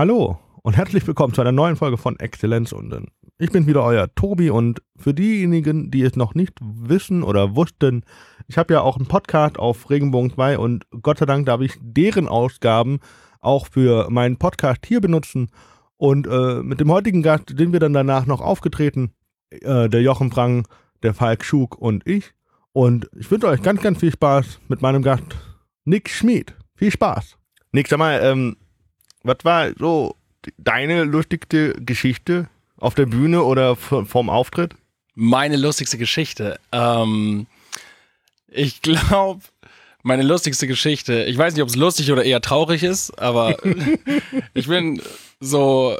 Hallo und herzlich willkommen zu einer neuen Folge von Exzellenz und ich bin wieder euer Tobi und für diejenigen, die es noch nicht wissen oder wussten, ich habe ja auch einen Podcast auf Regenbogen 2 und Gott sei Dank darf ich deren Ausgaben auch für meinen Podcast hier benutzen und äh, mit dem heutigen Gast sind wir dann danach noch aufgetreten, äh, der Jochen Frank, der Falk Schug und ich und ich wünsche euch ganz, ganz viel Spaß mit meinem Gast Nick Schmid. Viel Spaß. Nick, sag mal, ähm, was war so deine lustigste Geschichte auf der Bühne oder vorm Auftritt? Meine lustigste Geschichte. Ähm, ich glaube, meine lustigste Geschichte. Ich weiß nicht, ob es lustig oder eher traurig ist, aber ich bin so.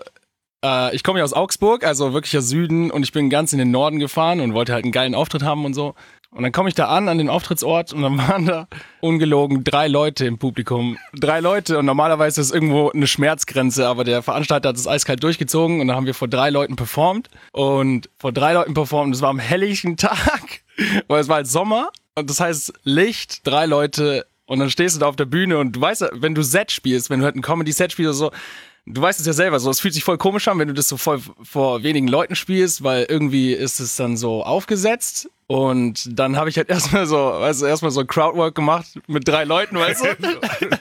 Äh, ich komme ja aus Augsburg, also wirklicher Süden, und ich bin ganz in den Norden gefahren und wollte halt einen geilen Auftritt haben und so. Und dann komme ich da an, an den Auftrittsort und dann waren da ungelogen drei Leute im Publikum. Drei Leute und normalerweise ist irgendwo eine Schmerzgrenze, aber der Veranstalter hat es eiskalt durchgezogen und dann haben wir vor drei Leuten performt und vor drei Leuten performt. Das war am helllichen Tag, weil es war halt Sommer und das heißt Licht, drei Leute und dann stehst du da auf der Bühne und du weißt, wenn du Set spielst, wenn du halt ein Comedy-Set spielst oder so, du weißt es ja selber so, es fühlt sich voll komisch an, wenn du das so voll vor wenigen Leuten spielst, weil irgendwie ist es dann so aufgesetzt und dann habe ich halt erstmal so, weißt du, erstmal so Crowdwork gemacht mit drei Leuten, weißt du?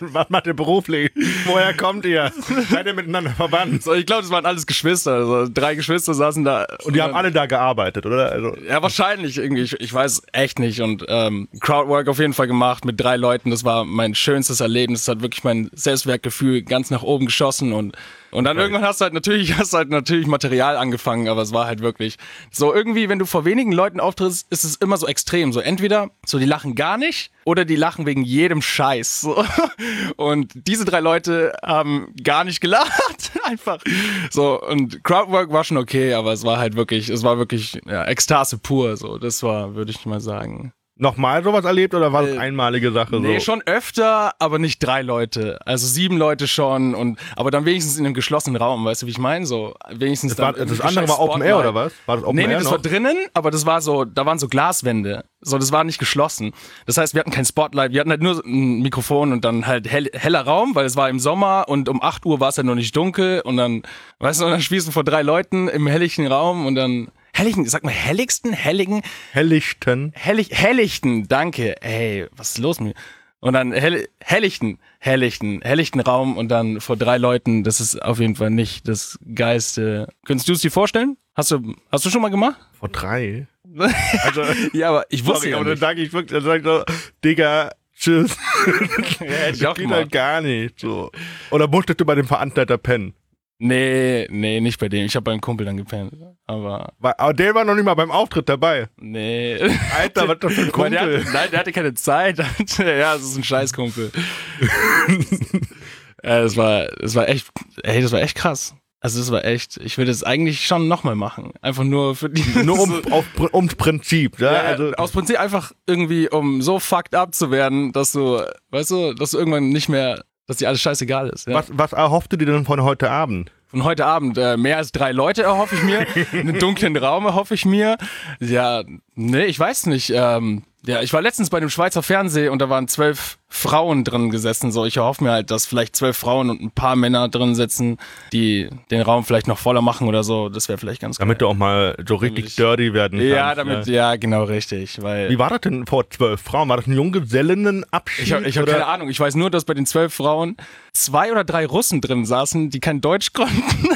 Was macht ihr beruflich? Woher kommt ihr? Seid ihr miteinander verwandt? So, ich glaube, das waren alles Geschwister. Also drei Geschwister saßen da. Und die haben alle da gearbeitet, oder? Also ja, wahrscheinlich irgendwie. Ich, ich weiß echt nicht. Und ähm, Crowdwork auf jeden Fall gemacht mit drei Leuten. Das war mein schönstes Erlebnis. Das hat wirklich mein Selbstwertgefühl ganz nach oben geschossen und und dann okay. irgendwann hast du halt natürlich, hast halt natürlich Material angefangen, aber es war halt wirklich so irgendwie, wenn du vor wenigen Leuten auftrittst, ist es immer so extrem. So entweder so die lachen gar nicht oder die lachen wegen jedem Scheiß. So. Und diese drei Leute haben gar nicht gelacht, einfach. So und Crowdwork war schon okay, aber es war halt wirklich, es war wirklich ja, Ekstase pur. So, das war, würde ich mal sagen nochmal sowas erlebt oder war das äh, einmalige Sache? Nee, so? schon öfter, aber nicht drei Leute. Also sieben Leute schon und aber dann wenigstens in einem geschlossenen Raum, weißt du, wie ich meine? So wenigstens das, war, das andere war Open Air oder was? War das Open nee, Air nee, das noch? war drinnen, aber das war so, da waren so Glaswände. So, das war nicht geschlossen. Das heißt, wir hatten kein Spotlight, wir hatten halt nur ein Mikrofon und dann halt hell, heller Raum, weil es war im Sommer und um 8 Uhr war es ja noch nicht dunkel und dann, weißt du, und dann spielst du vor drei Leuten im helllichen Raum und dann Hellichten, sag mal Helligsten, Helligen? Hellichten. Hellig, Hellichten, danke. Ey, was ist los mit mir? Und dann Hell, Hellichten, Hellichten, Hellichten Raum und dann vor drei Leuten, das ist auf jeden Fall nicht das Geiste. Könntest du es dir vorstellen? Hast du, hast du schon mal gemacht? Vor drei? Also, ja, aber ich wusste sorry, ja aber dann sage ich wirklich, dann sag ich so, Digga, tschüss. ja, ich auch geht halt gar nicht, so. Oder musstest du bei dem Veranstalter pennen? Nee, nee, nicht bei dem. Ich habe beim Kumpel dann gepennt. Aber. Aber der war noch nicht mal beim Auftritt dabei. Nee. Alter, was das für ein Kumpel? Der hatte, nein, der hatte keine Zeit. ja, das ist ein Scheißkumpel. ja, das war, das war echt, ey, das war echt krass. Also das war echt, ich würde es eigentlich schon nochmal machen. Einfach nur für die. Nur um, auf, ums Prinzip, ja? ja also aus Prinzip einfach irgendwie, um so fucked up zu werden, dass du, weißt du, dass du irgendwann nicht mehr dass dir alles scheißegal ist. Ja. Was, was erhoffst du dir denn von heute Abend? Von heute Abend äh, mehr als drei Leute erhoffe ich mir, einen dunklen Raum erhoffe ich mir. Ja, nee, ich weiß nicht. Ähm, ja, ich war letztens bei dem Schweizer Fernsehen und da waren zwölf Frauen drin gesessen. So, ich erhoffe mir halt, dass vielleicht zwölf Frauen und ein paar Männer drin sitzen, die den Raum vielleicht noch voller machen oder so. Das wäre vielleicht ganz Damit geil. du auch mal so richtig ich, dirty werden kannst. Ja, damit, ne? ja, genau, richtig. Weil Wie war das denn vor zwölf Frauen? War das ein Junggesellennenabschied? Ich habe hab keine Ahnung. Ich weiß nur, dass bei den zwölf Frauen zwei oder drei Russen drin saßen, die kein Deutsch konnten.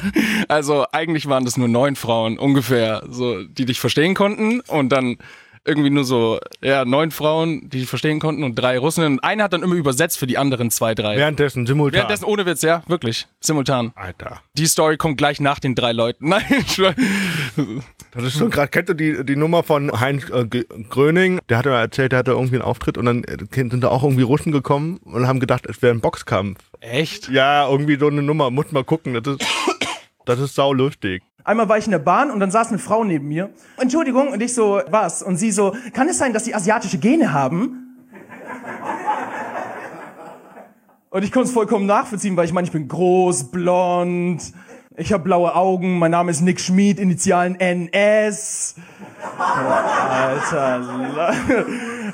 also eigentlich waren das nur neun Frauen ungefähr, so, die dich verstehen konnten. Und dann irgendwie nur so, ja, neun Frauen, die verstehen konnten und drei Russen. Und eine hat dann immer übersetzt für die anderen zwei, drei. Währenddessen, simultan. Währenddessen, ohne Witz, ja, wirklich. Simultan. Alter. Die Story kommt gleich nach den drei Leuten. Nein, Das ist so gerade, kennt ihr die, die Nummer von Heinz äh, Gröning? Der hatte erzählt, der hatte irgendwie einen Auftritt und dann äh, sind da auch irgendwie Russen gekommen und haben gedacht, es wäre ein Boxkampf. Echt? Ja, irgendwie so eine Nummer. Muss mal gucken. Das ist, das ist saulustig. Einmal war ich in der Bahn und dann saß eine Frau neben mir. Entschuldigung, und ich so, was? Und sie so, kann es sein, dass sie asiatische Gene haben? Und ich konnte es vollkommen nachvollziehen, weil ich meine, ich bin groß, blond, ich habe blaue Augen, mein Name ist Nick Schmid, Initialen NS. Alter,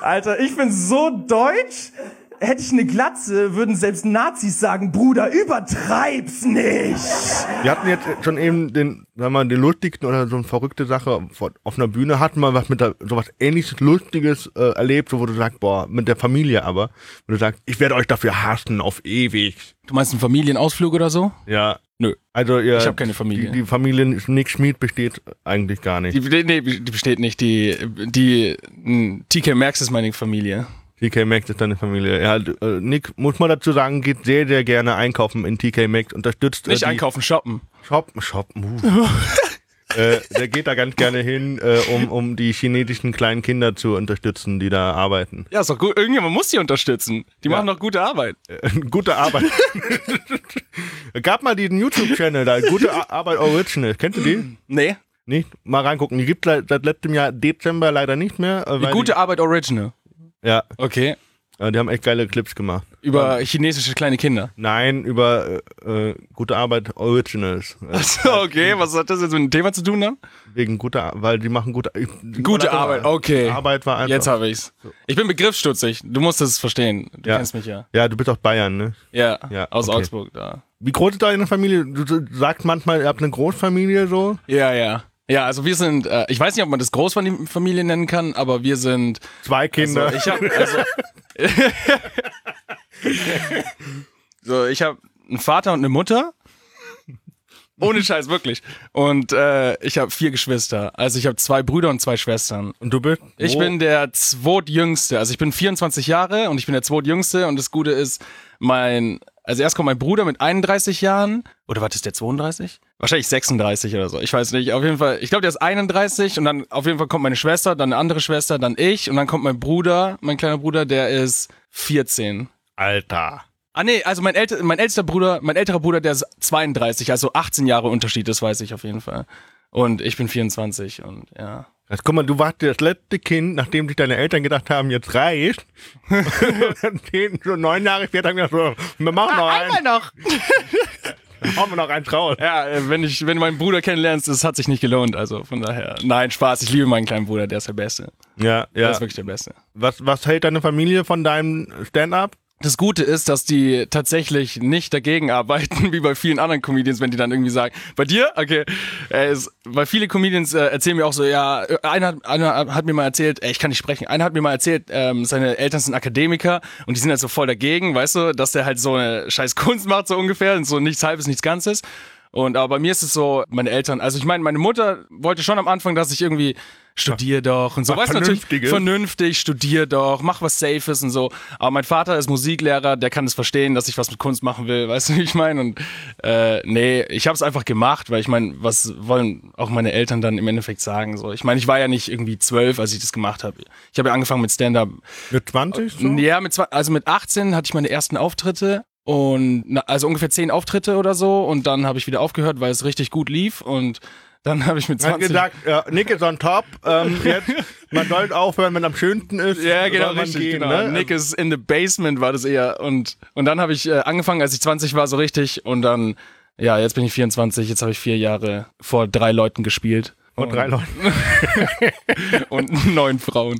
Alter, ich bin so deutsch. Hätte ich eine Glatze, würden selbst Nazis sagen, Bruder, übertreib's nicht. Wir hatten jetzt schon eben den, sagen wir mal, den lustigsten oder so eine verrückte Sache vor- auf einer Bühne, hatten wir was mit der, so was ähnliches Lustiges äh, erlebt, so wo du sagst, boah, mit der Familie aber, wo du sagst, ich werde euch dafür hassen auf ewig. Du meinst einen Familienausflug oder so? Ja. Nö. Also ihr, Ich hab keine Familie. Die, die Familie Nick Schmid besteht eigentlich gar nicht. Die, nee, die besteht nicht. Die, die TK Maxx ist meine Familie. TK Maxx ist deine Familie. Ja, äh, Nick, muss man dazu sagen, geht sehr, sehr gerne einkaufen in TK Maxx, unterstützt äh, Nicht die einkaufen, shoppen. Shop, Shop, uh. äh, der geht da ganz gerne hin, äh, um, um die chinesischen kleinen Kinder zu unterstützen, die da arbeiten. Ja, ist doch gut. Irgendjemand muss die unterstützen. Die machen doch gute Arbeit. Äh, gute Arbeit. Gab mal diesen YouTube-Channel da, Gute Ar- Arbeit Original. Kennst du den? Nee. Nicht? Mal reingucken. Die gibt es seit letztem Jahr Dezember leider nicht mehr. äh, Die weil gute Arbeit Original. Ja, Okay. äh, die haben echt geile Clips gemacht. Über chinesische kleine Kinder. Nein, über äh, äh, Gute Arbeit Originals. Achso, okay. Was hat das jetzt mit dem Thema zu tun dann? wegen guter, weil die machen gute, die Gute Arbeit, okay. Arbeit war einfach. Jetzt habe ich's. Ich bin begriffsstutzig. Du musst es verstehen. Du Ja. kennst mich ja. Ja, du bist aus Bayern, ne? Ja, Ja, aus okay. Augsburg da. Wie groß ist deine Familie? Du sagst manchmal, ihr habt eine Großfamilie so. Ja, ja. Ja, also wir sind, äh, ich weiß nicht, ob man das Großfamilie nennen kann, aber wir sind, Zwei Kinder. also ich habe, also, so, ich habe einen Vater und eine Mutter. Ohne Scheiß, wirklich. Und äh, ich habe vier Geschwister. Also ich habe zwei Brüder und zwei Schwestern. und du bist? Ich wo? bin der zweitjüngste. Also ich bin 24 Jahre und ich bin der zweitjüngste. Und das Gute ist, mein, also erst kommt mein Bruder mit 31 Jahren. Oder was ist der 32? Wahrscheinlich 36 oder so. Ich weiß nicht. Auf jeden Fall, ich glaube, der ist 31 und dann auf jeden Fall kommt meine Schwester, dann eine andere Schwester, dann ich und dann kommt mein Bruder, mein kleiner Bruder, der ist 14. Alter. Ah nee, also mein, älte, mein ältester Bruder, mein älterer Bruder, der ist 32, also 18 Jahre Unterschied, das weiß ich auf jeden Fall. Und ich bin 24 und ja. Jetzt, guck mal, du warst das letzte Kind, nachdem sich deine Eltern gedacht haben, jetzt reicht. Und den so neun Jahre später haben wir gedacht, wir machen noch einen. noch. Hauen wir noch eins raus. Ja, äh, wenn ich, wenn du meinen Bruder kennenlernst, das hat sich nicht gelohnt. Also von daher. Nein, Spaß. Ich liebe meinen kleinen Bruder, der ist der Beste. Ja, Der ja. ist wirklich der Beste. Was, was hält deine Familie von deinem Stand-up? Das Gute ist, dass die tatsächlich nicht dagegen arbeiten, wie bei vielen anderen Comedians, wenn die dann irgendwie sagen, bei dir? Okay. Äh, weil viele Comedians äh, erzählen mir auch so, ja, äh, einer, hat- einer hat mir mal erzählt, äh, ich kann nicht sprechen, einer hat mir mal erzählt, ähm, seine Eltern sind Akademiker und die sind halt so voll dagegen, weißt du, dass der halt so eine scheiß Kunst macht, so ungefähr, und so nichts halbes, nichts Ganzes. Und aber bei mir ist es so, meine Eltern, also ich meine, meine Mutter wollte schon am Anfang, dass ich irgendwie studier doch und so. Was Weißt natürlich vernünftig, studier doch, mach was Safes und so. Aber mein Vater ist Musiklehrer, der kann es verstehen, dass ich was mit Kunst machen will, weißt du, wie ich meine? Und äh, nee, ich habe es einfach gemacht, weil ich meine, was wollen auch meine Eltern dann im Endeffekt sagen? So, ich meine, ich war ja nicht irgendwie zwölf, als ich das gemacht habe. Ich habe ja angefangen mit Stand-up. Mit 20? So? Ja, mit also mit 18 hatte ich meine ersten Auftritte und na, also ungefähr zehn Auftritte oder so und dann habe ich wieder aufgehört, weil es richtig gut lief und dann habe ich mit Er hat 20 gesagt, ja, Nick ist on top. Ähm, jetzt, man soll aufhören, wenn am schönsten ist. Ja, genau, richtig, gehen, genau. Ne? Nick is in the basement war das eher. Und, und dann habe ich äh, angefangen, als ich 20 war, so richtig. Und dann, ja, jetzt bin ich 24, jetzt habe ich vier Jahre vor drei Leuten gespielt. Und drei Leute. Und neun Frauen.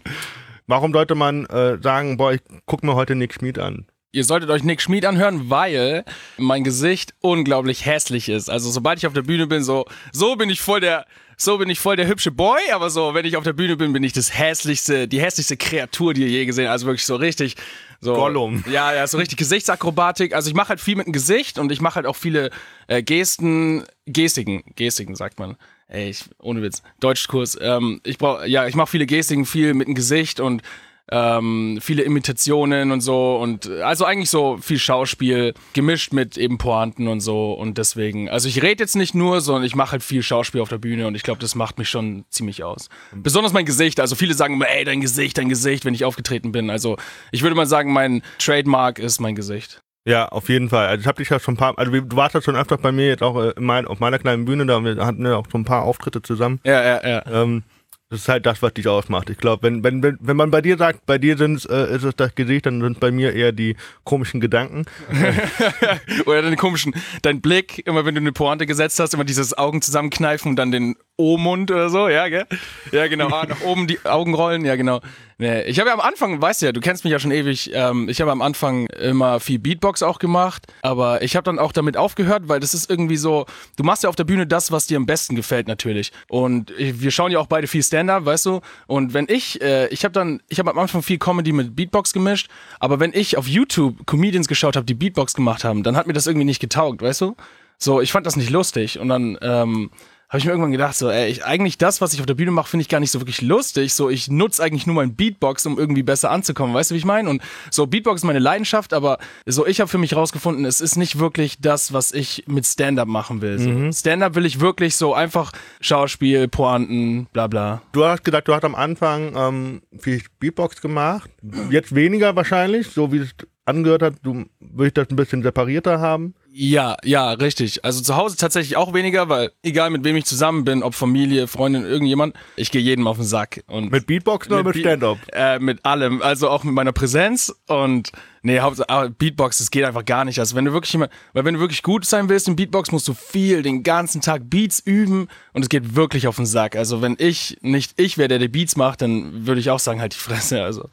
Warum sollte man äh, sagen, boah, ich guck mir heute Nick Schmid an? Ihr solltet euch Nick Schmid anhören, weil mein Gesicht unglaublich hässlich ist. Also sobald ich auf der Bühne bin, so, so bin ich voll der, so bin ich voll der hübsche Boy, aber so, wenn ich auf der Bühne bin, bin ich das hässlichste, die hässlichste Kreatur, die ihr je gesehen habt. Also wirklich so richtig, so. Gollum. Ja, ja, so richtig Gesichtsakrobatik. Also ich mache halt viel mit dem Gesicht und ich mache halt auch viele äh, Gesten, Gestiken, Gestiken sagt man. Ey, ich, ohne Witz, Deutschkurs. Ähm, ich brauch, ja, ich mache viele Gestiken, viel mit dem Gesicht und ähm, viele Imitationen und so und also eigentlich so viel Schauspiel gemischt mit eben Pointen und so und deswegen, also ich rede jetzt nicht nur, sondern ich mache halt viel Schauspiel auf der Bühne und ich glaube, das macht mich schon ziemlich aus. Besonders mein Gesicht, also viele sagen immer, ey, dein Gesicht, dein Gesicht, wenn ich aufgetreten bin. Also ich würde mal sagen, mein Trademark ist mein Gesicht. Ja, auf jeden Fall. Also ich habe dich ja schon ein paar, also du warst ja schon öfter bei mir jetzt auch äh, in mein, auf meiner kleinen Bühne, da hatten wir auch schon ein paar Auftritte zusammen. Ja, ja, ja. Ähm, das ist halt das, was dich ausmacht. Ich glaube, wenn, wenn, wenn, wenn man bei dir sagt, bei dir sind's, äh, ist es das Gesicht, dann sind bei mir eher die komischen Gedanken. Oder deine komischen, dein Blick, immer wenn du eine Pointe gesetzt hast, immer dieses Augen zusammenkneifen und dann den O-Mund oder so, ja, gell? Ja, genau. Ah, nach oben die Augen rollen, ja, genau. Nee, ich habe ja am Anfang, weißt du ja, du kennst mich ja schon ewig, ähm, ich habe am Anfang immer viel Beatbox auch gemacht, aber ich habe dann auch damit aufgehört, weil das ist irgendwie so, du machst ja auf der Bühne das, was dir am besten gefällt natürlich. Und wir schauen ja auch beide viel Stand-up, weißt du? Und wenn ich, äh, ich habe dann, ich habe am Anfang viel Comedy mit Beatbox gemischt, aber wenn ich auf YouTube Comedians geschaut habe, die Beatbox gemacht haben, dann hat mir das irgendwie nicht getaugt, weißt du? So, ich fand das nicht lustig und dann, ähm, habe ich mir irgendwann gedacht, so, ey, ich, eigentlich das, was ich auf der Bühne mache, finde ich gar nicht so wirklich lustig. So, ich nutze eigentlich nur mein Beatbox, um irgendwie besser anzukommen. Weißt du, wie ich meine? Und so, Beatbox ist meine Leidenschaft, aber so, ich habe für mich rausgefunden, es ist nicht wirklich das, was ich mit Stand-up machen will. So. Mhm. Stand-up will ich wirklich so einfach Schauspiel, Pointen, bla bla. Du hast gesagt, du hast am Anfang ähm, viel Beatbox gemacht. Jetzt weniger wahrscheinlich, so wie es angehört hat. Du würdest das ein bisschen separierter haben. Ja, ja, richtig. Also zu Hause tatsächlich auch weniger, weil egal mit wem ich zusammen bin, ob Familie, Freundin, irgendjemand, ich gehe jedem auf den Sack. Und mit Beatbox oder mit, Stand-up? Äh, mit allem. Also auch mit meiner Präsenz und nee, Hauptsache Beatbox, das geht einfach gar nicht. Also wenn du wirklich jemand, weil wenn du wirklich gut sein willst in Beatbox, musst du viel den ganzen Tag Beats üben und es geht wirklich auf den Sack. Also wenn ich nicht ich wäre, der die Beats macht, dann würde ich auch sagen, halt die Fresse. Also,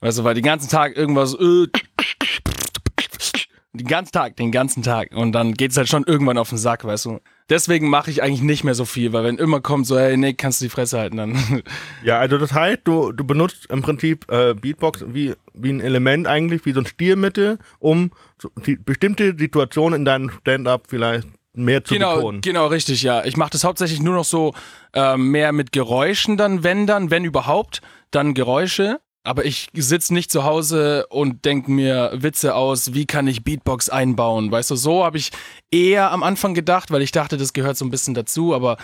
weißt du, weil den ganzen Tag irgendwas äh, den ganzen Tag, den ganzen Tag. Und dann geht's halt schon irgendwann auf den Sack, weißt du. Deswegen mache ich eigentlich nicht mehr so viel, weil wenn immer kommt so, hey Nick, kannst du die Fresse halten, dann. Ja, also das heißt, du, du benutzt im Prinzip äh, Beatbox wie, wie ein Element eigentlich, wie so ein Stilmittel, um so, die, bestimmte Situationen in deinem Stand-up vielleicht mehr zu genau, betonen. Genau, richtig, ja. Ich mache das hauptsächlich nur noch so äh, mehr mit Geräuschen dann, wenn dann, wenn überhaupt, dann Geräusche. Aber ich sitze nicht zu Hause und denke mir Witze aus, wie kann ich Beatbox einbauen. Weißt du, so habe ich eher am Anfang gedacht, weil ich dachte, das gehört so ein bisschen dazu, aber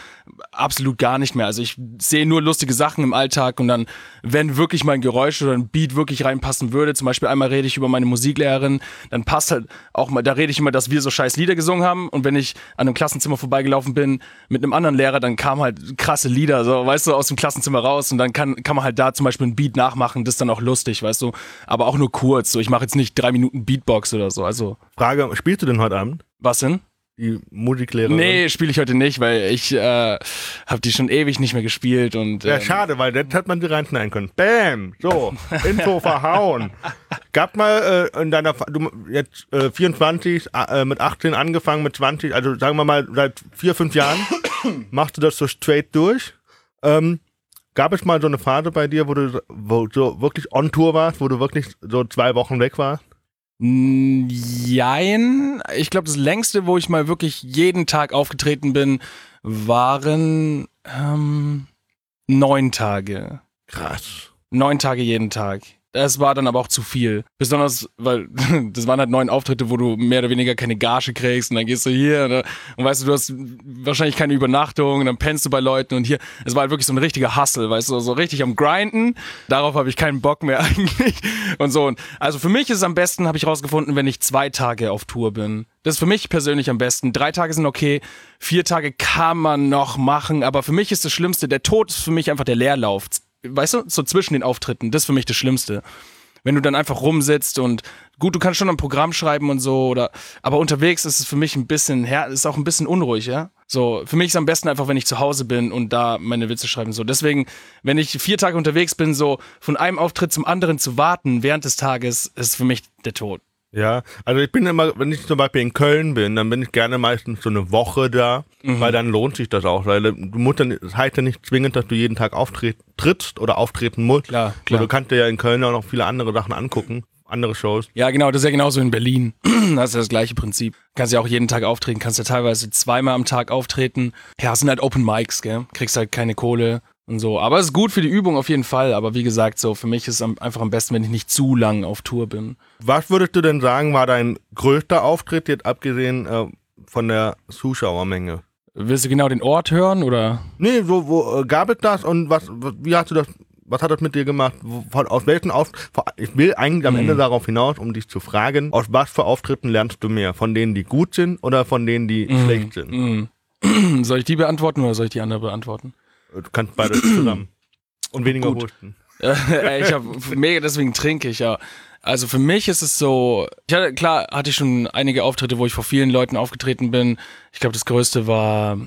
absolut gar nicht mehr. Also ich sehe nur lustige Sachen im Alltag und dann, wenn wirklich mal ein Geräusch oder ein Beat wirklich reinpassen würde, zum Beispiel einmal rede ich über meine Musiklehrerin, dann passt halt auch mal, da rede ich immer, dass wir so scheiß Lieder gesungen haben und wenn ich an einem Klassenzimmer vorbeigelaufen bin mit einem anderen Lehrer, dann kamen halt krasse Lieder, so, weißt du, aus dem Klassenzimmer raus und dann kann, kann man halt da zum Beispiel ein Beat nachmachen, das ist dann auch lustig, weißt du, aber auch nur kurz, so, ich mache jetzt nicht drei Minuten Beatbox oder so, also. Frage, spielst du denn heute Abend? Was denn? Die Musiklehrerin? Nee, spiele ich heute nicht, weil ich äh, habe die schon ewig nicht mehr gespielt und. Ja, ähm, schade, weil das hätte man die reinschneiden können. Bam! So, Info verhauen. Gab mal äh, in deiner, du jetzt äh, 24, äh, mit 18 angefangen, mit 20, also sagen wir mal seit vier, fünf Jahren machst du das so straight durch. Ähm, gab es mal so eine Phase bei dir, wo du wo so wirklich on Tour warst, wo du wirklich so zwei Wochen weg warst? Jein. Ich glaube, das längste, wo ich mal wirklich jeden Tag aufgetreten bin, waren ähm, neun Tage. Krass. Neun Tage jeden Tag. Das war dann aber auch zu viel. Besonders, weil das waren halt neun Auftritte, wo du mehr oder weniger keine Gage kriegst und dann gehst du hier und, und weißt du, du hast wahrscheinlich keine Übernachtung und dann pennst du bei Leuten und hier. Es war halt wirklich so ein richtiger Hustle, weißt du, so richtig am Grinden. Darauf habe ich keinen Bock mehr eigentlich. Und so. Also für mich ist es am besten, habe ich rausgefunden, wenn ich zwei Tage auf Tour bin. Das ist für mich persönlich am besten. Drei Tage sind okay, vier Tage kann man noch machen, aber für mich ist das Schlimmste, der Tod ist für mich einfach der Leerlauf weißt du, so zwischen den Auftritten, das ist für mich das Schlimmste. Wenn du dann einfach rumsitzt und gut, du kannst schon ein Programm schreiben und so, oder aber unterwegs ist es für mich ein bisschen ist auch ein bisschen unruhig, ja. So, für mich ist es am besten einfach, wenn ich zu Hause bin und da meine Witze schreiben. So, deswegen, wenn ich vier Tage unterwegs bin, so von einem Auftritt zum anderen zu warten während des Tages, ist für mich der Tod. Ja, also ich bin immer, wenn ich zum Beispiel in Köln bin, dann bin ich gerne meistens so eine Woche da, mhm. weil dann lohnt sich das auch. Weil du musst dann, das heißt ja nicht zwingend, dass du jeden Tag auftrittst oder auftreten musst. Klar, klar. du kannst dir ja in Köln auch noch viele andere Sachen angucken, andere Shows. Ja, genau, das ist ja genauso in Berlin. das ist ja das gleiche Prinzip. Kannst ja auch jeden Tag auftreten, kannst ja teilweise zweimal am Tag auftreten. Ja, es sind halt Open Mics, gell? Kriegst halt keine Kohle und so. Aber es ist gut für die Übung auf jeden Fall. Aber wie gesagt, so für mich ist es einfach am besten, wenn ich nicht zu lang auf Tour bin. Was würdest du denn sagen, war dein größter Auftritt, jetzt abgesehen äh, von der Zuschauermenge? Willst du genau den Ort hören oder? Nee, wo, wo äh, gab es das und was, wie hast du das, was hat das mit dir gemacht? Von, aus welchen Auftritten, ich will eigentlich am mhm. Ende darauf hinaus, um dich zu fragen, aus was für Auftritten lernst du mehr? Von denen, die gut sind oder von denen, die mhm. schlecht sind? Mhm. Soll ich die beantworten oder soll ich die andere beantworten? Du kannst beide zusammen. Und weniger Gut. husten. ich habe mega, deswegen trinke ich ja. Also für mich ist es so, ich hatte, klar hatte ich schon einige Auftritte, wo ich vor vielen Leuten aufgetreten bin. Ich glaube, das größte war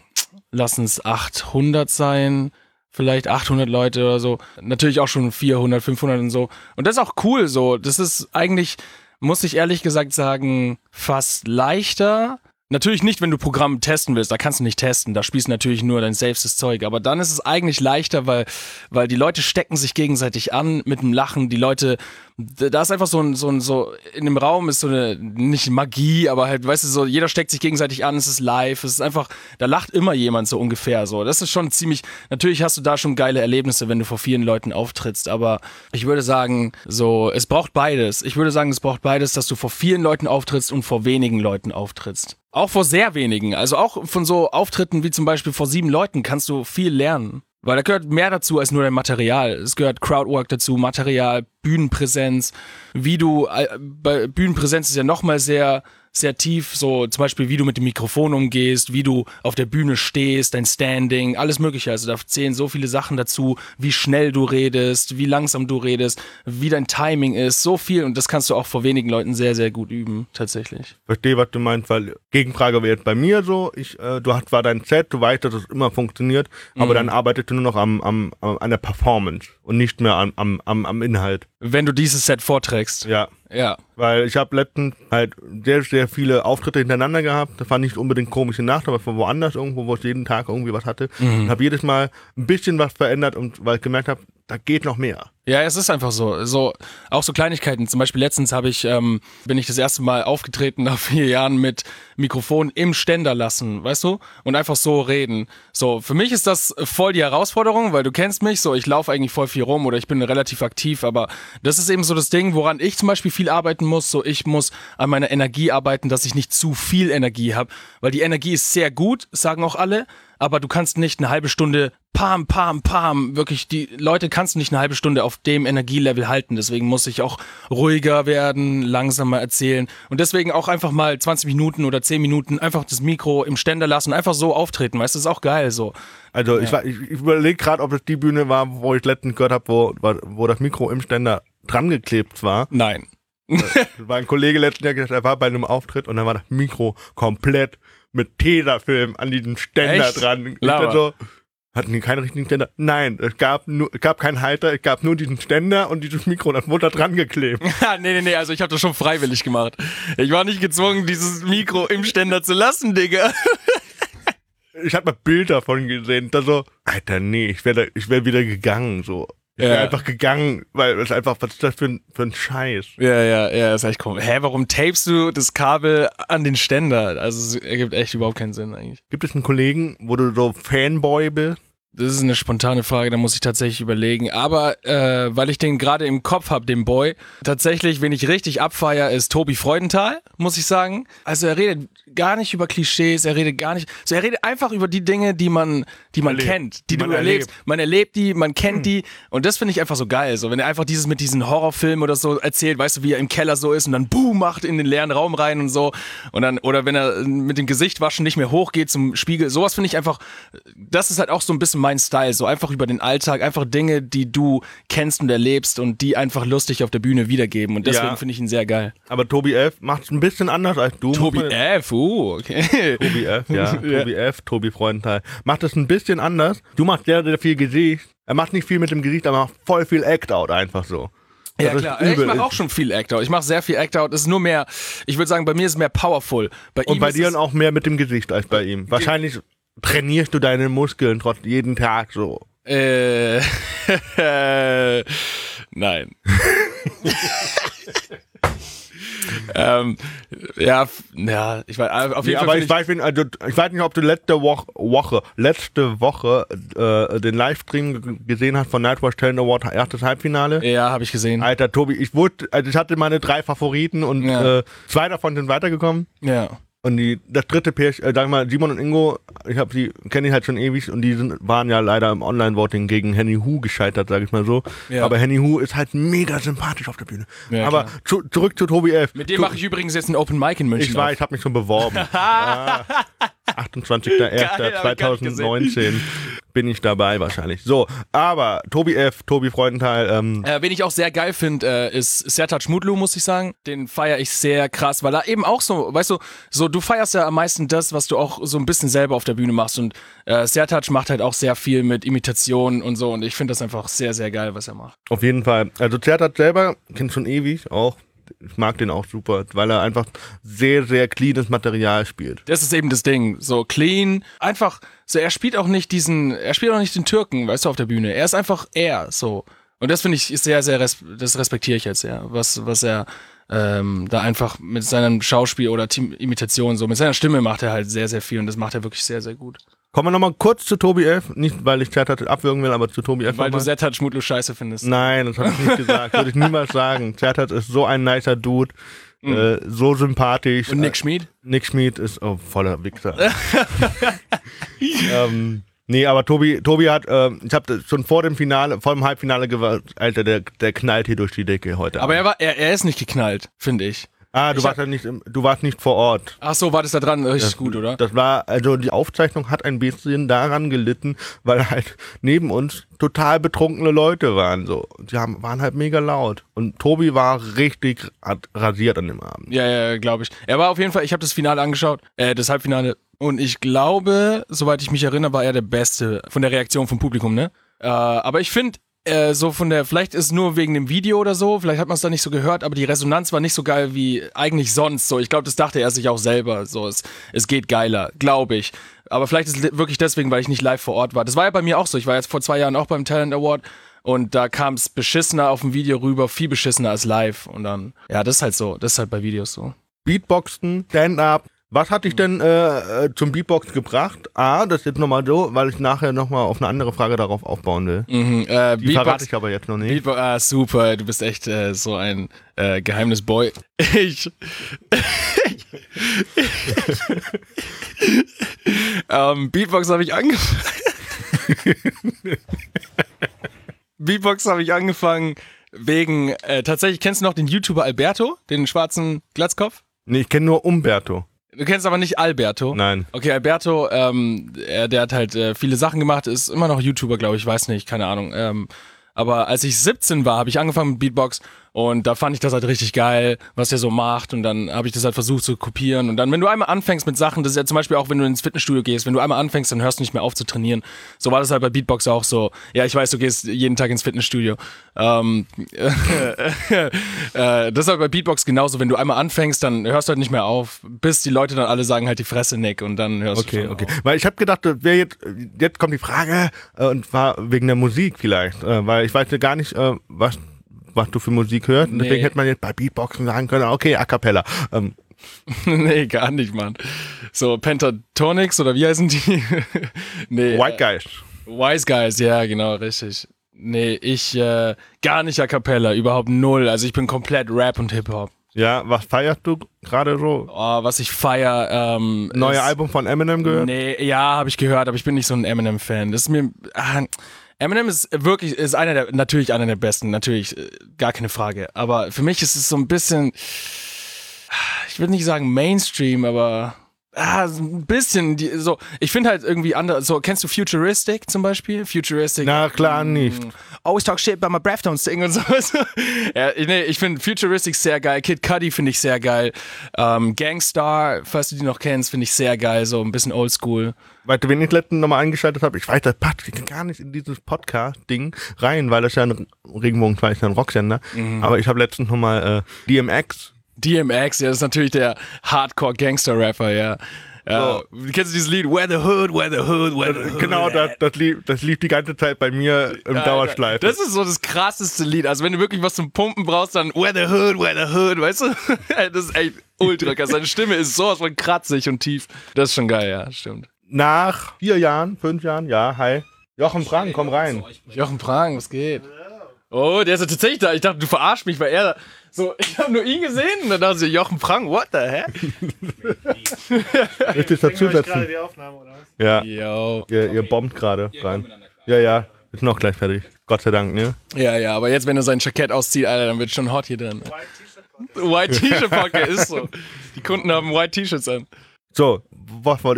lassen es 800 sein, vielleicht 800 Leute oder so. Natürlich auch schon 400, 500 und so. Und das ist auch cool so. Das ist eigentlich, muss ich ehrlich gesagt sagen, fast leichter. Natürlich nicht, wenn du Programm testen willst, da kannst du nicht testen, da spielst du natürlich nur dein selbstes Zeug, aber dann ist es eigentlich leichter, weil, weil die Leute stecken sich gegenseitig an mit dem Lachen, die Leute da ist einfach so ein, so ein, so, in dem Raum ist so eine, nicht Magie, aber halt, weißt du, so, jeder steckt sich gegenseitig an, es ist live, es ist einfach, da lacht immer jemand so ungefähr so. Das ist schon ziemlich, natürlich hast du da schon geile Erlebnisse, wenn du vor vielen Leuten auftrittst, aber ich würde sagen, so, es braucht beides. Ich würde sagen, es braucht beides, dass du vor vielen Leuten auftrittst und vor wenigen Leuten auftrittst. Auch vor sehr wenigen. Also auch von so Auftritten wie zum Beispiel vor sieben Leuten kannst du viel lernen. Weil da gehört mehr dazu als nur dein Material. Es gehört Crowdwork dazu, Material, Bühnenpräsenz, wie du, äh, bei Bühnenpräsenz ist ja nochmal sehr sehr tief, so zum Beispiel, wie du mit dem Mikrofon umgehst, wie du auf der Bühne stehst, dein Standing, alles Mögliche. Also da zählen so viele Sachen dazu, wie schnell du redest, wie langsam du redest, wie dein Timing ist, so viel. Und das kannst du auch vor wenigen Leuten sehr, sehr gut üben, tatsächlich. Verstehe, was du meinst, weil Gegenfrage wäre jetzt bei mir so, ich, äh, du hast zwar dein Set, du weißt, dass es immer funktioniert, mhm. aber dann arbeitest du nur noch am, am, an der Performance und nicht mehr am, am, am, am Inhalt. Wenn du dieses Set vorträgst. Ja. Ja. Weil ich habe letztens halt sehr, sehr viele Auftritte hintereinander gehabt. Das war nicht unbedingt komische Nacht, aber von woanders irgendwo, wo ich jeden Tag irgendwie was hatte. Mhm. Und habe jedes Mal ein bisschen was verändert und weil ich gemerkt habe, da geht noch mehr. Ja, es ist einfach so. So auch so Kleinigkeiten. Zum Beispiel letztens habe ich ähm, bin ich das erste Mal aufgetreten nach vier Jahren mit Mikrofon im Ständer lassen, weißt du, und einfach so reden. So für mich ist das voll die Herausforderung, weil du kennst mich. So ich laufe eigentlich voll viel rum oder ich bin relativ aktiv, aber das ist eben so das Ding, woran ich zum Beispiel viel arbeiten muss. So ich muss an meiner Energie arbeiten, dass ich nicht zu viel Energie habe, weil die Energie ist sehr gut, sagen auch alle aber du kannst nicht eine halbe Stunde pam, pam, pam, wirklich, die Leute kannst du nicht eine halbe Stunde auf dem Energielevel halten. Deswegen muss ich auch ruhiger werden, langsamer erzählen und deswegen auch einfach mal 20 Minuten oder 10 Minuten einfach das Mikro im Ständer lassen, einfach so auftreten, weißt du, ist auch geil so. Also ja. ich, ich überlege gerade, ob das die Bühne war, wo ich letztens gehört habe, wo, wo das Mikro im Ständer dran geklebt war. Nein. War ein Kollege letztens, der gesagt, er war bei einem Auftritt und dann war das Mikro komplett mit Tesafilm an diesem Ständer Echt? dran. So, hatten die keinen richtigen Ständer? Nein, es gab nur, es gab keinen Halter, es gab nur diesen Ständer und dieses Mikro, das wurde da dran geklebt. nee, nee, nee, also ich habe das schon freiwillig gemacht. Ich war nicht gezwungen, dieses Mikro im Ständer zu lassen, Digga. ich habe mal Bilder davon gesehen, da so, Alter, nee, ich wäre ich wär wieder gegangen, so. Ich ja. einfach gegangen, weil es einfach, was ist das für ein, für ein Scheiß? Ja, ja, ja, ist echt komisch. Hä, warum tapest du das Kabel an den Ständer? Also, es ergibt echt überhaupt keinen Sinn eigentlich. Gibt es einen Kollegen, wo du so Fanboy bist? Das ist eine spontane Frage, da muss ich tatsächlich überlegen. Aber äh, weil ich den gerade im Kopf habe, den Boy, tatsächlich, wen ich richtig abfeier, ist Tobi Freudenthal, muss ich sagen. Also er redet gar nicht über Klischees, er redet gar nicht, so er redet einfach über die Dinge, die man, die man erlebt. kennt, die man du erlebst. Erlebt. Man erlebt die, man kennt hm. die und das finde ich einfach so geil. So wenn er einfach dieses mit diesen Horrorfilmen oder so erzählt, weißt du, wie er im Keller so ist und dann boom macht in den leeren Raum rein und so und dann oder wenn er mit dem Gesicht waschen nicht mehr hochgeht zum Spiegel, sowas finde ich einfach, das ist halt auch so ein bisschen mein Style, so einfach über den Alltag, einfach Dinge, die du kennst und erlebst und die einfach lustig auf der Bühne wiedergeben und deswegen ja. finde ich ihn sehr geil. Aber Tobi F macht es ein bisschen anders als du. Tobi F, uh, okay. Tobi F, ja, Tobi F, Tobi Freudenthal. Macht es ein bisschen anders. Du machst sehr, sehr viel Gesicht. Er macht nicht viel mit dem Gesicht, aber macht voll viel Act-Out einfach so. Ja klar, ich mache auch schon viel Act-Out. Ich mache sehr viel Act-Out. Es ist nur mehr, ich würde sagen, bei mir ist es mehr powerful. Bei und bei dir auch mehr mit dem Gesicht als bei ihm. Wahrscheinlich trainierst du deine Muskeln trotz jeden Tag so. Äh, nein. ähm, ja, ja, ich weiß, auf jeden ja, Fall. Aber ich, ich weiß, also, ich weiß nicht, ob du letzte Woche, Woche letzte Woche äh, den Livestream gesehen hast von Nightwatch Talent Award, erstes Halbfinale. Ja, habe ich gesehen. Alter, Tobi, ich wurde, also ich hatte meine drei Favoriten und ja. äh, zwei davon sind weitergekommen. Ja. Und die, das dritte Pärchen, äh, sag mal, Simon und Ingo, ich habe sie, kenne ich halt schon ewig und die sind, waren ja leider im Online-Voting gegen Henny Hu gescheitert, sag ich mal so. Ja. Aber Henny Hu ist halt mega sympathisch auf der Bühne. Ja, Aber zu, zurück zu Tobi F. Mit dem mache ich übrigens jetzt ein Open Mic in München. Ich weiß, ich habe mich schon beworben. ah, 28.01.2019. bin ich dabei wahrscheinlich. So, aber Tobi F., Tobi Freudenthal, ähm, Äh, wen ich auch sehr geil finde, äh, ist Sertac Mutlu, muss ich sagen. Den feiere ich sehr krass, weil er eben auch so, weißt du, so du feierst ja am meisten das, was du auch so ein bisschen selber auf der Bühne machst. Und äh, Sertac macht halt auch sehr viel mit Imitationen und so. Und ich finde das einfach sehr, sehr geil, was er macht. auf jeden Fall. Also Zertat selber, kennt schon ewig auch. Ich mag den auch super, weil er einfach sehr, sehr cleanes Material spielt. Das ist eben das Ding. So clean. Einfach, so er spielt auch nicht diesen, er spielt auch nicht den Türken, weißt du, auf der Bühne. Er ist einfach er, so. Und das finde ich sehr, sehr, res das respektiere ich jetzt sehr. Was, was er ähm, da einfach mit seinem Schauspiel oder Team Imitation, so mit seiner Stimme macht er halt sehr, sehr viel und das macht er wirklich sehr, sehr gut. Kommen wir nochmal kurz zu Tobi F. Nicht, weil ich Zertat abwürgen will, aber zu Tobi F. Weil du. Sertac Mutlu scheiße findest. Nein, das habe ich nicht gesagt. Würde ich niemals sagen. Zertat ist so ein nicer Dude. Äh, so sympathisch. Mhm. Und Nick Schmid? Nick Schmid ist oh, voller Wichser. ähm, nee, aber Tobi, Tobi hat, ähm, ich habe schon vor dem Finale, vor dem Halbfinale gesagt, Alter, der, der knallt hier durch die Decke heute. Aber Abend. er war, er, er ist nicht geknallt, finde ich. Ah, du ich warst ja nicht, im- du warst nicht vor Ort. Ach so, war das da dran? Richtig Das- gut, oder? Das war, also die Aufzeichnung hat ein bisschen daran gelitten, weil halt neben uns total betrunkene Leute waren so. Die haben, waren halt mega laut. Und Tobi war richtig rasiert an dem Abend. Ja, ja, glaube ich. Er war auf jeden Fall, ich habe das Finale angeschaut, äh, das Halbfinale. Und ich glaube, soweit ich mich erinnere, war er der Beste von der Reaktion vom Publikum, ne? Äh, aber ich finde, äh, so von der, vielleicht ist nur wegen dem Video oder so, vielleicht hat man es da nicht so gehört, aber die Resonanz war nicht so geil wie eigentlich sonst. So, ich glaube, das dachte er sich auch selber. So, es, es geht geiler, glaube ich. Aber vielleicht ist es wirklich deswegen, weil ich nicht live vor Ort war. Das war ja bei mir auch so. Ich war jetzt vor zwei Jahren auch beim Talent Award und da kam es beschissener auf dem Video rüber, viel beschissener als live. Und dann, ja, das ist halt so. Das ist halt bei Videos so. Beatboxen, Stand-up. Was hat dich denn äh, äh, zum Beatbox gebracht? A, das ist jetzt nochmal so, weil ich nachher nochmal auf eine andere Frage darauf aufbauen will. Mhm, äh, Die verrate ich aber jetzt noch nicht. Beatbox, ah, super, du bist echt äh, so ein äh, Geheimnisboy. Ich. ähm, Beatbox habe ich angefangen. Beatbox habe ich angefangen wegen, äh, tatsächlich, kennst du noch den YouTuber Alberto, den schwarzen Glatzkopf? Nee, ich kenne nur Umberto. Du kennst aber nicht Alberto. Nein. Okay, Alberto, ähm, er, der hat halt äh, viele Sachen gemacht, ist immer noch YouTuber, glaube ich, weiß nicht, keine Ahnung. Ähm, aber als ich 17 war, habe ich angefangen mit Beatbox und da fand ich das halt richtig geil, was er so macht und dann habe ich das halt versucht zu kopieren und dann, wenn du einmal anfängst mit Sachen, das ist ja zum Beispiel auch, wenn du ins Fitnessstudio gehst, wenn du einmal anfängst, dann hörst du nicht mehr auf zu trainieren. So war das halt bei Beatbox auch so. Ja, ich weiß, du gehst jeden Tag ins Fitnessstudio. Ähm, äh, das ist halt bei Beatbox genauso, wenn du einmal anfängst, dann hörst du halt nicht mehr auf, bis die Leute dann alle sagen halt die Fresse, Nick und dann hörst du Okay, schon okay. auf. Weil ich habe gedacht, wär jetzt, jetzt kommt die Frage, äh, und zwar wegen der Musik vielleicht, äh, weil ich weiß ja gar nicht, äh, was, was du für Musik hörst. Und deswegen Nee. hätte man jetzt bei Beatboxen sagen können, okay, A Cappella. Ähm, nee, gar nicht, Mann. So Pentatonics oder wie heißen die? nee. White Guys. Wise Guys, ja, genau, richtig. Nee, ich äh, gar nicht a cappella, überhaupt null. Also ich bin komplett Rap und Hip-Hop. Ja, was feierst du gerade so? Oh, was ich feier, ähm. Neue Album von Eminem gehört? Nee, ja, habe ich gehört, aber ich bin nicht so ein Eminem-Fan. Das ist mir. Ah, Eminem ist wirklich, ist einer der, natürlich einer der besten, natürlich, äh, gar keine Frage. Aber für mich ist es so ein bisschen, ich würde nicht sagen Mainstream, aber ah, so ein bisschen, die, so, ich finde halt irgendwie andere, so, kennst du Futuristic zum Beispiel? Futuristic. Na klar nicht. Always talk shit, but my breath don't sing und so. ja, nee, ich finde Futuristic sehr geil. Kid Cudi finde ich sehr geil. Ähm, Gangstar, falls du die noch kennst, finde ich sehr geil. So ein bisschen oldschool. Weißt du, wen ich letztens nochmal eingeschaltet habe? Ich weiß, das passt gar nicht in dieses Podcast-Ding rein, weil das ja ein Regenbogen ist ja ein Rocksender. Mhm. Aber ich habe letztens nochmal äh, DMX. DMX, ja, das ist natürlich der Hardcore-Gangster-Rapper, ja. Ja, Kennst du dieses Lied? Where the Hood, Where the Hood, Where the Hood? Genau, das, das, lief, das lief die ganze Zeit bei mir im Dauerschleife. Das ist so das krasseste Lied. Also wenn du wirklich was zum Pumpen brauchst, dann Where the Hood, Where the Hood, weißt du? Das ist echt ultra krass. Seine Stimme ist sowas von kratzig und tief. Das ist schon geil, ja, stimmt. Nach vier Jahren, fünf Jahren, ja, hi. Jochen Frank, komm rein. Jochen Prang, was geht? Oh, der ist ja tatsächlich da. Ich dachte, du verarschst mich, weil er so, ich habe nur ihn gesehen und dann dachte ich, Jochen Prang, what the heck? Gerade dazusetzen? Ja, Yo. ihr, ihr bombt gerade rein. Ja, ja, ist noch gleich fertig. Gott sei Dank, ne? Ja, ja, aber jetzt, wenn er sein Jackett auszieht, Alter, dann wird schon hot hier drin. White T-Shirt Pocket ist so. Die Kunden haben White T-Shirts an. So?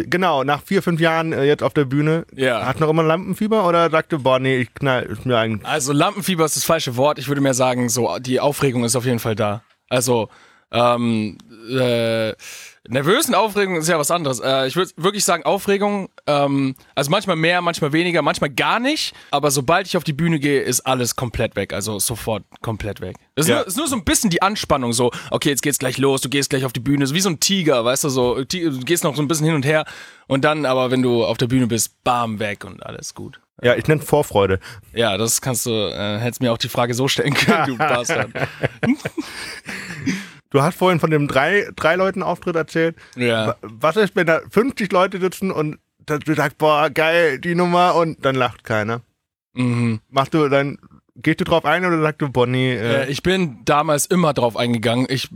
Genau, nach vier, fünf Jahren äh, jetzt auf der Bühne. Ja. Hat noch immer Lampenfieber oder sagte, boah, nee, ich knall, ist mir eigentlich. Also Lampenfieber ist das falsche Wort. Ich würde mehr sagen, so die Aufregung ist auf jeden Fall da. Also ähm, äh, nervösen Aufregung ist ja was anderes. Äh, ich würde wirklich sagen Aufregung. Ähm, also manchmal mehr, manchmal weniger, manchmal gar nicht. Aber sobald ich auf die Bühne gehe, ist alles komplett weg. Also sofort komplett weg. Es ist, Ja. nur, ist nur so ein bisschen die Anspannung. So, okay, jetzt geht's gleich los. Du gehst gleich auf die Bühne. So wie so ein Tiger, weißt du so. Du gehst noch so ein bisschen hin und her. Und dann, aber wenn du auf der Bühne bist, bam weg und alles gut. Ja, ich nenne Vorfreude. Ja, das kannst du, äh, hättest mir auch die Frage so stellen können, du Bastard. Du hast vorhin von dem drei, drei Leuten Auftritt erzählt. Ja. Wa- Was ist, wenn da 50 Leute sitzen und du sagst, boah, geil, die Nummer und dann lacht keiner? Mhm. Machst du dann, gehst du drauf ein oder sagst du, Bonnie, äh, Äh, ich bin damals immer drauf eingegangen. Ich,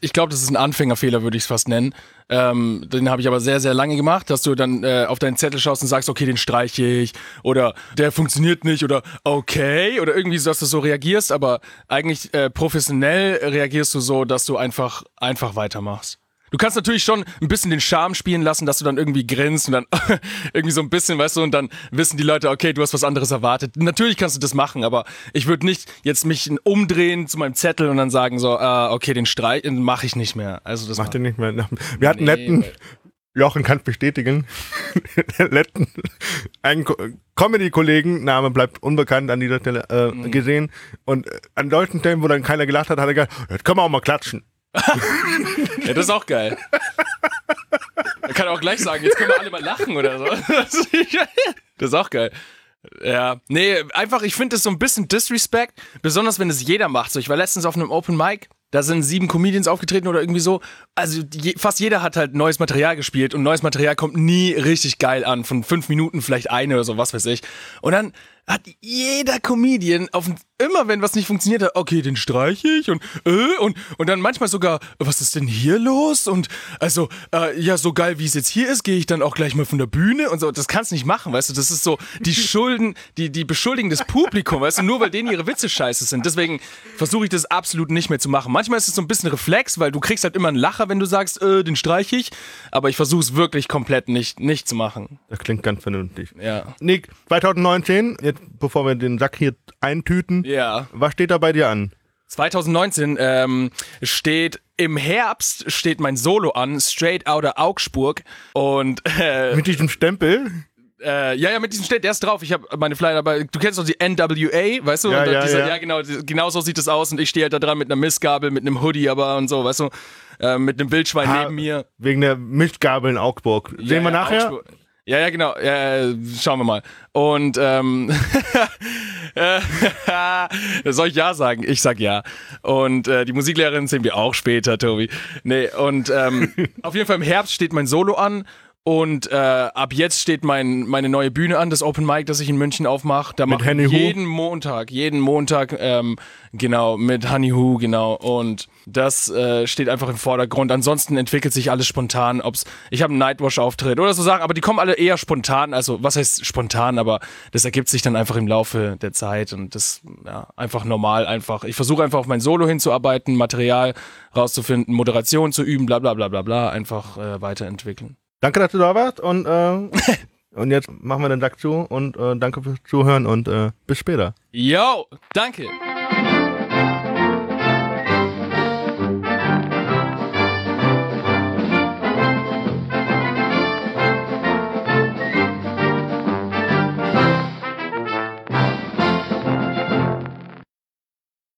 ich glaube, das ist ein Anfängerfehler, würde ich es fast nennen. Ähm, den habe ich aber sehr, sehr lange gemacht, dass du dann äh, auf deinen Zettel schaust und sagst, okay, den streiche ich oder der funktioniert nicht oder okay oder irgendwie so, dass du so reagierst, aber eigentlich äh, professionell reagierst du so, dass du einfach, einfach weitermachst. Du kannst natürlich schon ein bisschen den Charme spielen lassen, dass du dann irgendwie grinst und dann irgendwie so ein bisschen, weißt du, und dann wissen die Leute, okay, du hast was anderes erwartet. Natürlich kannst du das machen, aber ich würde nicht jetzt mich umdrehen zu meinem Zettel und dann sagen so, ah, okay, den Streich mache ich nicht mehr. Also das macht ihr nicht mehr. Wir hatten Nee, letzten, weil- Jochen kann es bestätigen, letzten, einen Ko- Comedy-Kollegen, Name bleibt unbekannt an dieser Stelle, äh, Mhm. gesehen. Und äh, an solchen Stellen, wo dann keiner gelacht hat, hat er gesagt, jetzt können wir auch mal klatschen. Ja, das ist auch geil. Man kann auch gleich sagen, jetzt können wir alle mal lachen oder so. Das ist auch geil. Ja, nee, einfach, ich finde das so ein bisschen Disrespect, besonders wenn es jeder macht. So, ich war letztens auf einem Open Mic, da sind sieben Comedians aufgetreten oder irgendwie so. Also je, fast jeder hat halt neues Material gespielt und neues Material kommt nie richtig geil an. Von fünf Minuten vielleicht eine oder so, was weiß ich. Und dann hat jeder Comedian auf immer wenn was nicht funktioniert hat, okay, den streiche ich und äh, und und dann manchmal sogar, was ist denn hier los? Und also äh, ja, so geil wie es jetzt hier ist, gehe ich dann auch gleich mal von der Bühne und so. Das kannst du nicht machen, weißt du? Das ist so die Schulden, die die beschuldigen das Publikum, weißt du? Nur weil denen ihre Witze scheiße sind. Deswegen versuche ich das absolut nicht mehr zu machen. Manchmal ist es so ein bisschen Reflex, weil du kriegst halt immer einen Lacher, wenn du sagst, äh, den streiche ich. Aber ich versuche es wirklich komplett nicht nicht zu machen. Das klingt ganz vernünftig. Ja. Nick, 2019, jetzt bevor wir den Sack hier eintüten, Ja. was steht da bei dir an? 2019 ähm, steht im Herbst steht mein Solo an, Straight Outta Augsburg und äh, Mit diesem Stempel? äh, ja ja mit diesem steht der ist drauf. Ich habe meine Flyer dabei. Du kennst doch die NWA, weißt du? Ja, ja, dieser, ja. ja genau, genau so sieht es aus und ich stehe halt da dran mit einer Mistgabel, mit einem Hoodie aber und so, weißt du, äh, mit einem Wildschwein Ha, neben mir. Wegen der Mistgabel in Augsburg. Sehen Ja, wir nachher? Augsburg. Ja, ja, genau. Äh, schauen wir mal. Und ähm, äh, soll ich ja sagen? Ich sag ja. Und äh, die Musiklehrerin sehen wir auch später, Tobi. Nee, und ähm, auf jeden Fall im Herbst steht mein Solo an. Und äh, ab jetzt steht mein, meine neue Bühne an, das Open Mic, das ich in München aufmache. Da mache Henny ich Hu? jeden Montag, jeden Montag, ähm, genau, mit Honey Who, genau. Und das äh, steht einfach im Vordergrund. Ansonsten entwickelt sich alles spontan. Ob's, ich habe einen Nightwash-Auftritt oder so Sachen, aber die kommen alle eher spontan. Also, was heißt spontan, aber das ergibt sich dann einfach im Laufe der Zeit und das, ja, einfach normal, einfach. Ich versuche einfach auf mein Solo hinzuarbeiten, Material rauszufinden, Moderation zu üben, bla bla bla bla bla, einfach äh, weiterentwickeln. Danke, dass du da warst und, äh, und jetzt machen wir den Sack zu und äh, danke fürs Zuhören und äh, bis später. Yo, danke.